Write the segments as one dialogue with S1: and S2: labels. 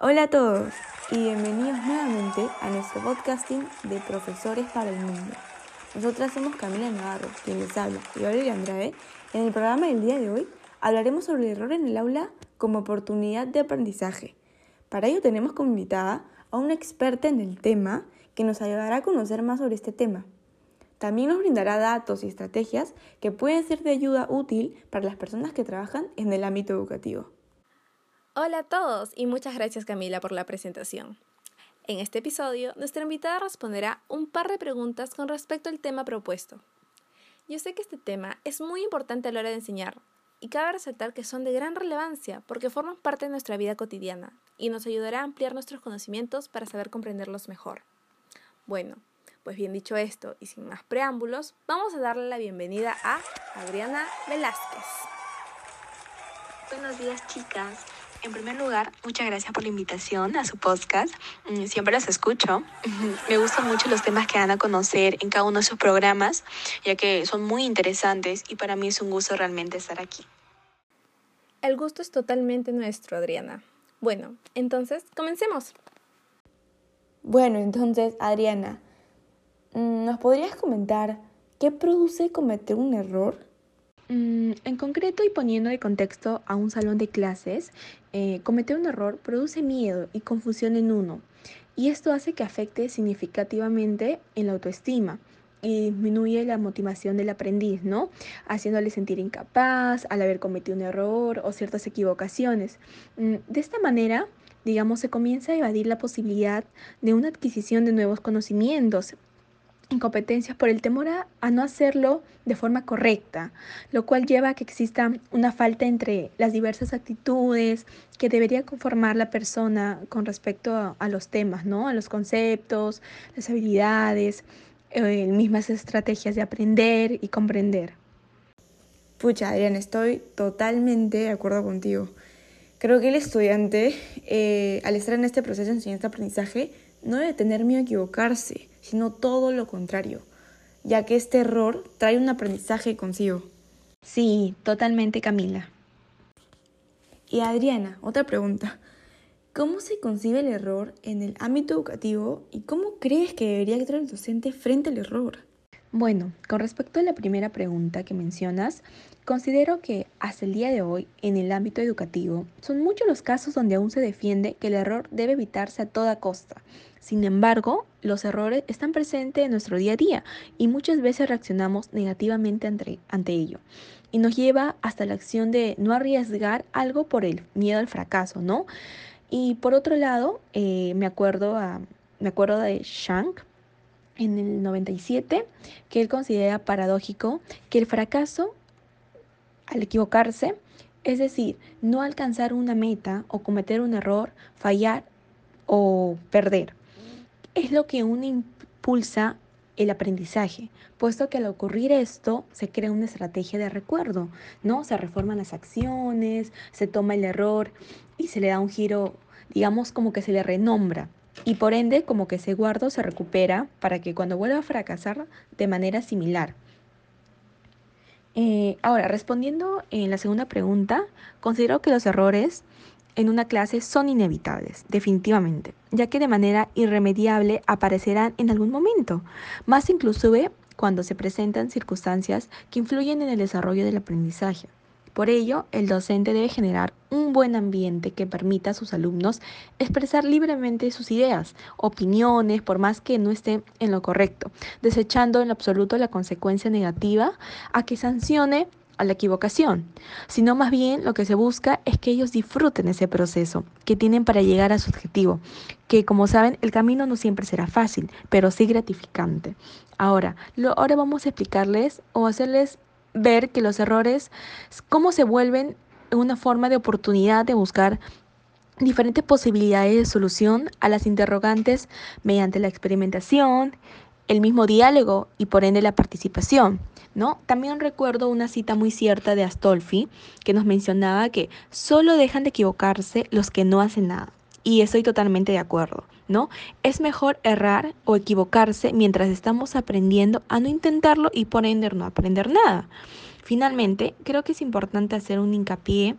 S1: Hola a todos y bienvenidos nuevamente a nuestro podcasting de Profesores para el Mundo. Nosotras somos Camila Navarro, quien les habla, y Valeria Andrade. En el programa del día de hoy hablaremos sobre el error en el aula como oportunidad de aprendizaje. Para ello tenemos como invitada a una experta en el tema que nos ayudará a conocer más sobre este tema. También nos brindará datos y estrategias que pueden ser de ayuda útil para las personas que trabajan en el ámbito educativo.
S2: Hola a todos y muchas gracias Camila por la presentación. En este episodio, nuestra invitada responderá un par de preguntas con respecto al tema propuesto. Yo sé que este tema es muy importante a la hora de enseñar y cabe resaltar que son de gran relevancia porque forman parte de nuestra vida cotidiana y nos ayudará a ampliar nuestros conocimientos para saber comprenderlos mejor. Bueno, pues bien dicho esto y sin más preámbulos, vamos a darle la bienvenida a Adriana Velázquez.
S3: Buenos días chicas. En primer lugar, muchas gracias por la invitación a su podcast. Mm, siempre los escucho. Me gustan mucho los temas que dan a conocer en cada uno de sus programas, ya que son muy interesantes y para mí es un gusto realmente estar aquí.
S2: El gusto es totalmente nuestro, Adriana. Bueno, entonces, comencemos.
S1: Bueno, entonces, Adriana, mm, ¿nos podrías comentar qué produce cometer un error?
S3: Mm, en concreto y poniendo de contexto a un salón de clases, eh, cometer un error produce miedo y confusión en uno, y esto hace que afecte significativamente en la autoestima y disminuye la motivación del aprendiz, ¿no? Haciéndole sentir incapaz al haber cometido un error o ciertas equivocaciones. Mm, de esta manera, digamos, se comienza a evadir la posibilidad de una adquisición de nuevos conocimientos incompetencias por el temor a, no hacerlo de forma correcta, lo cual lleva a que exista una falta entre las diversas actitudes que debería conformar la persona con respecto a, los temas, ¿no? A los conceptos, las habilidades, eh, mismas estrategias de aprender y comprender.
S1: Pucha, Adrián, estoy totalmente de acuerdo contigo. Creo que el estudiante, eh, al estar en este proceso de enseñanza-aprendizaje, no debe tener miedo a equivocarse, sino todo lo contrario, ya que este error trae un aprendizaje consigo.
S3: Sí, totalmente Camila.
S1: Y Adriana, otra pregunta. ¿Cómo se concibe el error en el ámbito educativo y cómo crees que debería actuar el docente frente al error?
S3: Bueno, con respecto a la primera pregunta que mencionas, considero que hasta el día de hoy, en el ámbito educativo, son muchos los casos donde aún se defiende que el error debe evitarse a toda costa. Sin embargo, los errores están presentes en nuestro día a día y muchas veces reaccionamos negativamente ante, ante ello. Y nos lleva hasta la acción de no arriesgar algo por el miedo al fracaso, ¿no? Y por otro lado, eh, me, acuerdo me acuerdo de Shank, en el 97 que él considera paradójico que el fracaso al equivocarse, es decir, no alcanzar una meta o cometer un error, fallar o perder, es lo que uno impulsa el aprendizaje, puesto que al ocurrir esto se crea una estrategia de recuerdo, ¿no? Se reforman las acciones, se toma el error y se le da un giro, digamos como que se le renombra y por ende como que ese guardo se recupera para que cuando vuelva a fracasar de manera similar. Eh, ahora, respondiendo en la segunda pregunta, considero que los errores en una clase son inevitables, definitivamente, ya que de manera irremediable aparecerán en algún momento, más inclusive cuando se presentan circunstancias que influyen en el desarrollo del aprendizaje. Por ello, el docente debe generar un buen ambiente que permita a sus alumnos expresar libremente sus ideas, opiniones, por más que no estén en lo correcto, desechando en absoluto la consecuencia negativa a que sancione a la equivocación, sino más bien lo que se busca es que ellos disfruten ese proceso que tienen para llegar a su objetivo, que como saben el camino no siempre será fácil, pero sí gratificante. Ahora, lo, ahora vamos a explicarles o hacerles ver que los errores, cómo se vuelven una forma de oportunidad de buscar diferentes posibilidades de solución a las interrogantes mediante la experimentación, el mismo diálogo y por ende la participación. ¿No? También recuerdo una cita muy cierta de Astolfi que nos mencionaba que solo dejan de equivocarse los que no hacen nada. Y estoy totalmente de acuerdo. ¿no? Es mejor errar o equivocarse mientras estamos aprendiendo a no intentarlo y por ende no aprender nada. Finalmente, creo que es importante hacer un hincapié,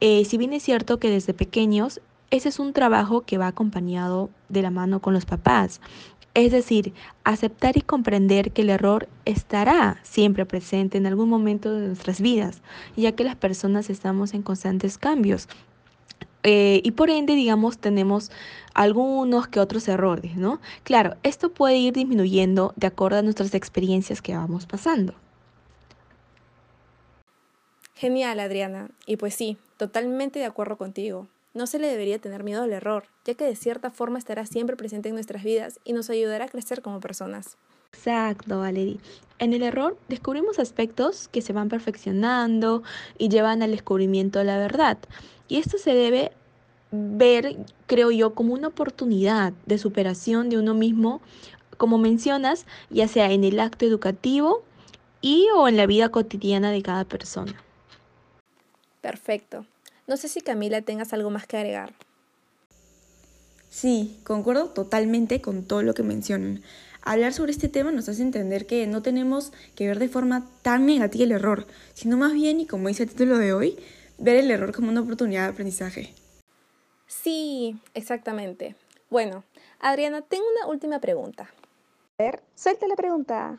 S3: eh, si bien es cierto que desde pequeños ese es un trabajo que va acompañado de la mano con los papás. Es decir, aceptar y comprender que el error estará siempre presente en algún momento de nuestras vidas, ya que las personas estamos en constantes cambios. Eh, y por ende, digamos, tenemos algunos que otros errores, ¿no? Claro, esto puede ir disminuyendo de acuerdo a nuestras experiencias que vamos pasando.
S2: Genial, Adriana. Y pues sí, totalmente de acuerdo contigo. No se le debería tener miedo al error, ya que de cierta forma estará siempre presente en nuestras vidas y nos ayudará a crecer como personas.
S3: Exacto, Valerie. En el error descubrimos aspectos que se van perfeccionando y llevan al descubrimiento de la verdad. Y esto se debe ver, creo yo, como una oportunidad de superación de uno mismo, como mencionas, ya sea en el acto educativo y o en la vida cotidiana de cada persona.
S2: Perfecto. No sé si Camila tengas algo más que agregar.
S1: Sí, concuerdo totalmente con todo lo que mencionan. Hablar sobre este tema nos hace entender que no tenemos que ver de forma tan negativa el error, sino más bien, y como dice el título de hoy, ver el error como una oportunidad de aprendizaje.
S2: Sí, exactamente. Bueno, Adriana, tengo una última pregunta.
S3: A ver, suelta la pregunta.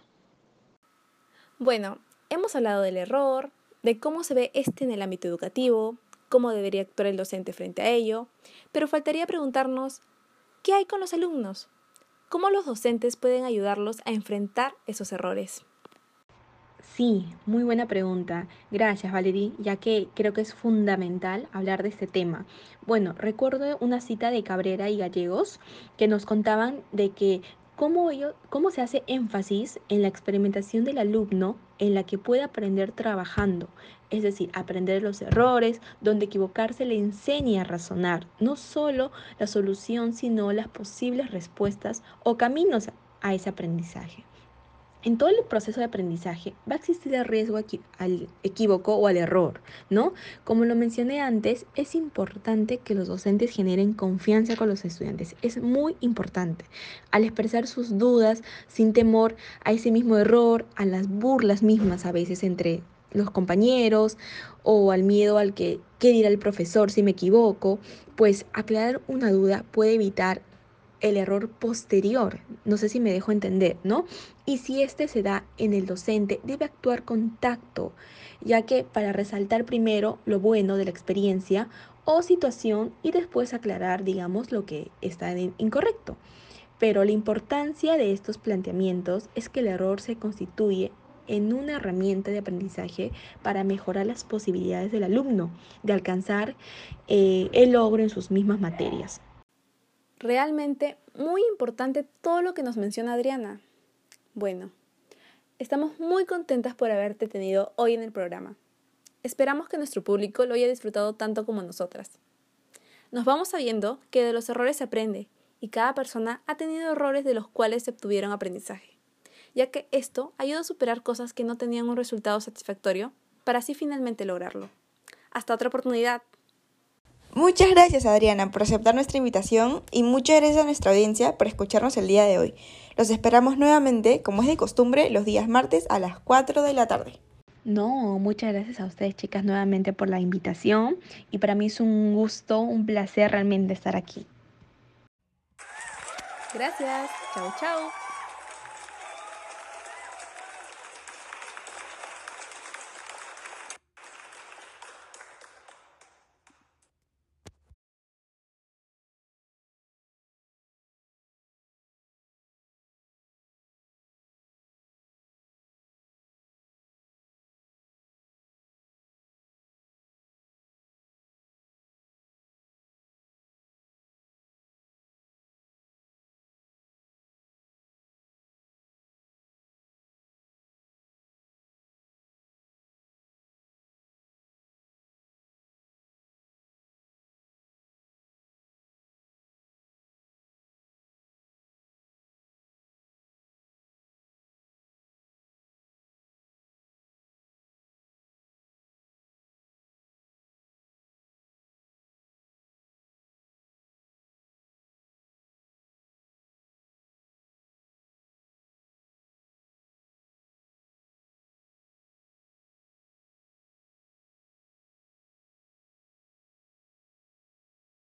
S2: Bueno, hemos hablado del error, de cómo se ve este en el ámbito educativo, cómo debería actuar el docente frente a ello, pero faltaría preguntarnos, ¿qué hay con los alumnos? ¿Cómo los docentes pueden ayudarlos a enfrentar esos errores?
S3: Sí, muy buena pregunta. Gracias, Valerie, ya que creo que es fundamental hablar de este tema. Bueno, recuerdo una cita de Cabrera y Gallegos que nos contaban de que cómo, cómo se hace énfasis en la experimentación del alumno en la que puede aprender trabajando, es decir, aprender los errores, donde equivocarse le enseña a razonar, no solo la solución, sino las posibles respuestas o caminos a ese aprendizaje. En todo el proceso de aprendizaje va a existir el riesgo al equívoco o al error, ¿no? Como lo mencioné antes, es importante que los docentes generen confianza con los estudiantes. Es muy importante. Al expresar sus dudas sin temor a ese mismo error, a las burlas mismas a veces entre los compañeros o al miedo al que qué dirá el profesor si me equivoco, pues aclarar una duda puede evitar el error posterior. No sé si me dejo entender, ¿no? Y si este se da en el docente, debe actuar con tacto, ya que para resaltar primero lo bueno de la experiencia o situación y después aclarar, digamos, lo que está incorrecto. Pero la importancia de estos planteamientos es que el error se constituye en una herramienta de aprendizaje para mejorar las posibilidades del alumno de alcanzar eh, el logro en sus mismas materias.
S2: Realmente muy importante todo lo que nos menciona Adriana. Bueno, estamos muy contentas por haberte tenido hoy en el programa. Esperamos que nuestro público lo haya disfrutado tanto como nosotras. Nos vamos sabiendo que de los errores se aprende y cada persona ha tenido errores de los cuales se obtuvieron aprendizaje ya que esto ayuda a superar cosas que no tenían un resultado satisfactorio para así finalmente lograrlo. Hasta otra oportunidad.
S1: Muchas gracias Adriana por aceptar nuestra invitación y muchas gracias a nuestra audiencia por escucharnos el día de hoy. Los esperamos nuevamente, como es de costumbre, los días martes a las 4 de la tarde.
S3: No, muchas gracias a ustedes chicas nuevamente por la invitación y para mí es un gusto, un placer realmente estar aquí.
S2: Gracias, chao chao.